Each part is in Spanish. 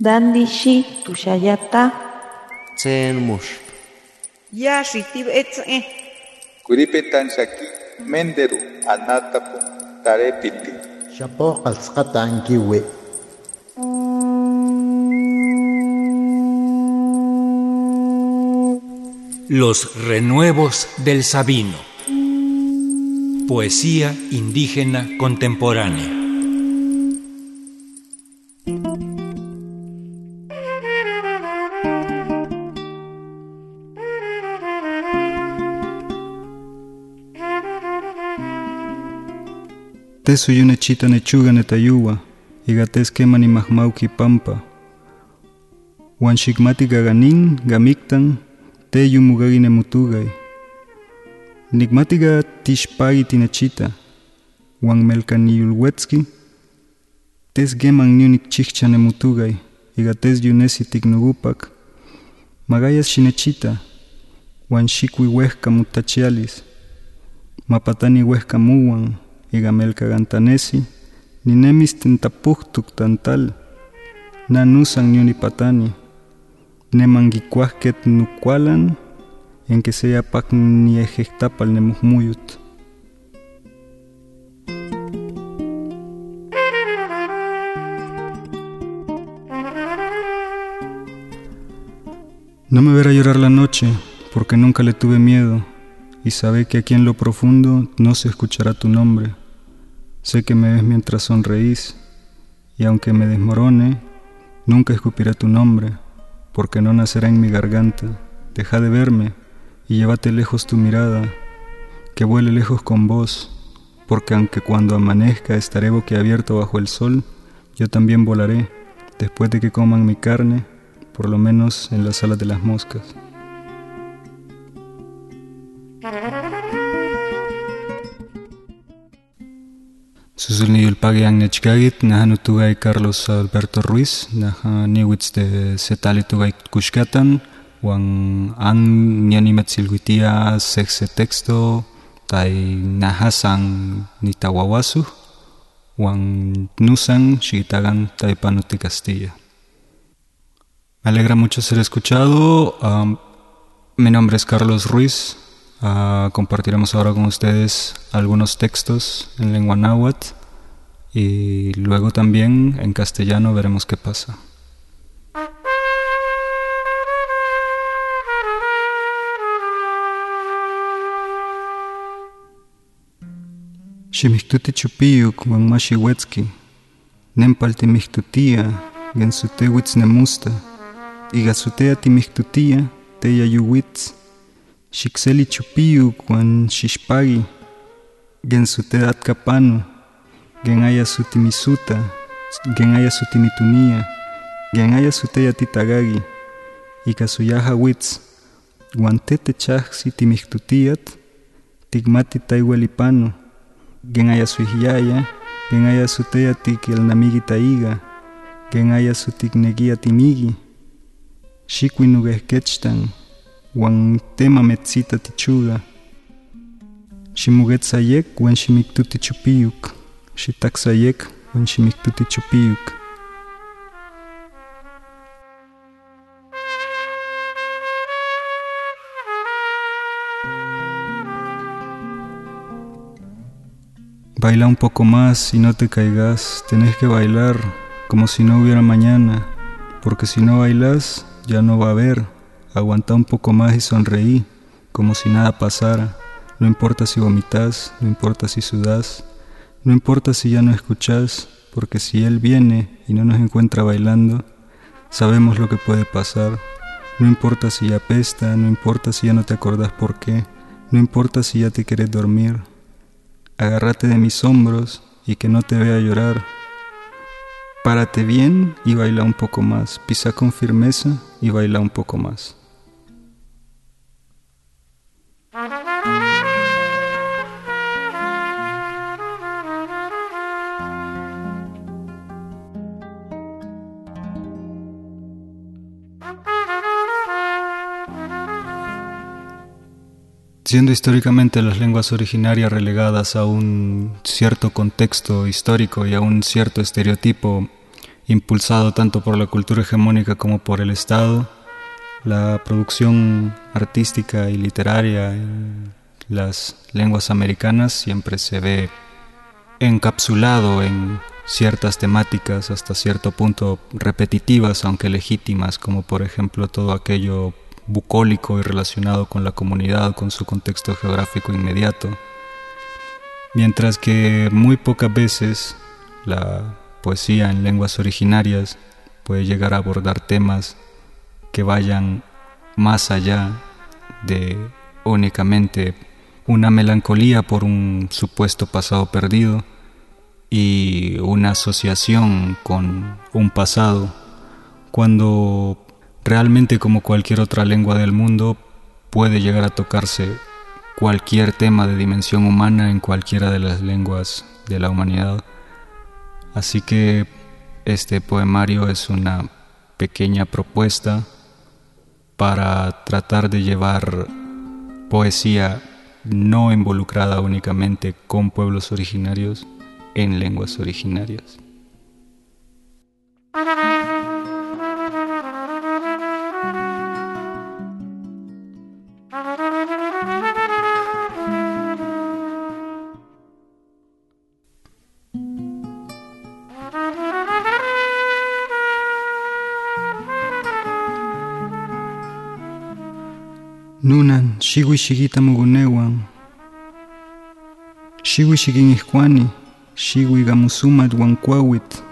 Dandishi tushayata. Tsen mush. Ya shitib etze. Kuripetan shaki menderu anatapu tarepiti. Shapo qalsqata ankiwi. Los renuevos del Sabino. Poesía indígena contemporánea. Tesu yunechita nechuga netayuwa, igates keman imahmauki pampa. Wan shikmati gaganin, gamiktan, te yumugagi nemutugay. Nikmatiga tishpagi tinechita, wan melkaniyulwetski, tes geman niunik chichcha nemutugay, igates yunesi tiknugupak, magayas shinechita, wan shikwi wehka mutachialis, mapatani wehka muwan, igamelka gantanesi, ninemis tentapuktuk tantal, nanusan niunipatani, nemanguicuahket nukualan, en que sea pak ni ejectapal. No me verá llorar la noche, porque nunca le tuve miedo, y sabe que aquí en lo profundo no se escuchará tu nombre. Sé que me ves mientras sonreís, y aunque me desmorone, nunca escupiré tu nombre, porque no nacerá en mi garganta. Deja de verme y llévate lejos tu mirada, que vuele lejos con vos, porque aunque cuando amanezca estaré boquiabierto bajo el sol, yo también volaré, después de que coman mi carne, por lo menos en las alas de las moscas. Susulniyul pagiang nechkagit, nahan utugay Carlos Alberto Ruiz, nahan niwits de setali tugay kushkatan, wang an nianimat silguitia sexe texto, tai nahasang nitawawasu, wang nusan shitagan tai panuti Castilla. Me alegra mucho ser escuchado. Um, mi nombre es Carlos Ruiz. Uh, compartiremos ahora con ustedes algunos textos en lengua náhuatl y luego también en castellano veremos qué pasa. Ximihtuti chupiyuk wan maxiuetzki, nempalti mihtutia, gensutewitz nemusta, igasutea timihtutia, teya yuwitz, Xikseli chupiyuk wan xixpagi, gensutea atkapanu, genaya sutimisuta, genaya sutimitunia, genaya suteya titagagi, ika suyaja witz, wan tete chajsi timihtutiat, tigmati taiwelipanu, genaya suihyaya, genaya suteya tikelnamigi taiga, genaya sutiknegia timigi, wan tema metzita tichuga. Ximugetzayek wan ximiktuti chupiyuk. Xitaksayek wan ximiktuti chupiyuk. Baila un poco más y no te caigas. Tenés que bailar como si no hubiera mañana, porque si no bailas ya no va a haber. Aguanta un poco más y sonreí, como si nada pasara. No importa si vomitas, no importa si sudas, no importa si ya no escuchas, porque si Él viene y no nos encuentra bailando, sabemos lo que puede pasar. No importa si ya apesta, no importa si ya no te acordás por qué, no importa si ya te querés dormir. Agárrate de mis hombros y que no te vea llorar. Párate bien y baila un poco más. Pisa con firmeza y baila un poco más. Siendo históricamente las lenguas originarias relegadas a un cierto contexto histórico y a un cierto estereotipo impulsado tanto por la cultura hegemónica como por el Estado, la producción artística y literaria en las lenguas americanas siempre se ve encapsulado en ciertas temáticas hasta cierto punto repetitivas, aunque legítimas, como por ejemplo todo aquello bucólico y relacionado con la comunidad, con su contexto geográfico inmediato. Mientras que muy pocas veces la poesía en lenguas originarias puede llegar a abordar temas que vayan más allá de únicamente una melancolía por un supuesto pasado perdido y una asociación con un pasado, cuando realmente como cualquier otra lengua del mundo puede llegar a tocarse cualquier tema de dimensión humana en cualquiera de las lenguas de la humanidad. Así que este poemario es una pequeña propuesta para tratar de llevar poesía no involucrada únicamente con pueblos originarios en lenguas originarias. Nunan, shiwi shigita mugunewan, shiwi shigin ihkwani, shiwi gamusumat wan kuawit,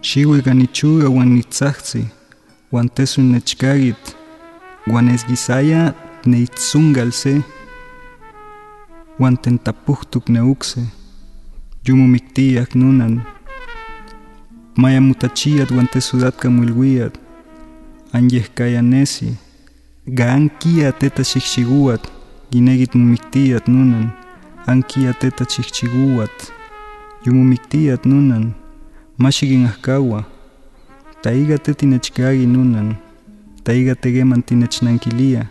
shiwi ganichuga wan nitzahtzi, wan tesun nechkagit, wan esgisaya neitzungal se, wan neukse, yumumiktiyak nunan, maya mutachiyat wan tesudatka mulwiyat, anyehkaya nesi, Gaankia teta xichiguat, ginegit mumiktiat nunan, ankia teta xichiguat, yumumiktiat nunan, mashigin ahkawa, taiga tetinechkagi nunan, taiga tegeman tinechnankilia,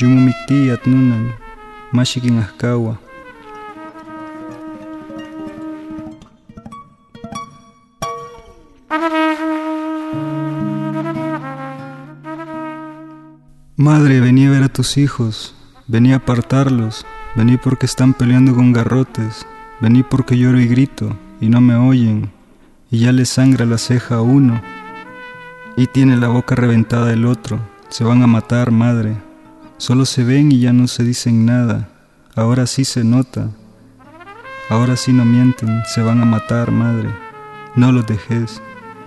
yumumiktiat nunan, mashigin ahkawa. Madre, vení a ver a tus hijos, vení a apartarlos, vení porque están peleando con garrotes, vení porque lloro y grito y no me oyen, y ya le sangra la ceja a uno, y tiene la boca reventada el otro, se van a matar, madre, solo se ven y ya no se dicen nada, ahora sí se nota, ahora sí no mienten, se van a matar, madre, no los dejes,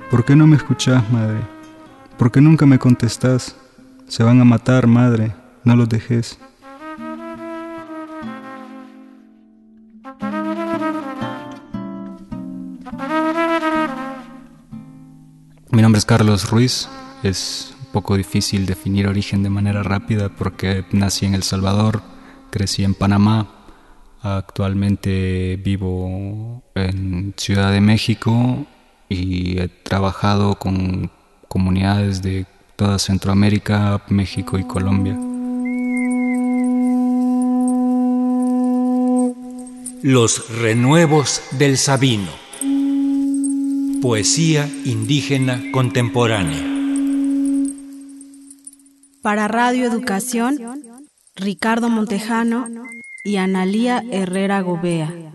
¿por qué no me escuchás, madre? ¿Por qué nunca me contestás? Se van a matar, madre, no los dejes. Mi nombre es Carlos Ruiz. Es un poco difícil definir origen de manera rápida porque nací en El Salvador, crecí en Panamá, actualmente vivo en Ciudad de México y he trabajado con comunidades de toda Centroamérica, México y Colombia. Los renuevos del Sabino. Poesía indígena contemporánea. Para Radio Educación, Ricardo Montejano y Analía Herrera Gobea.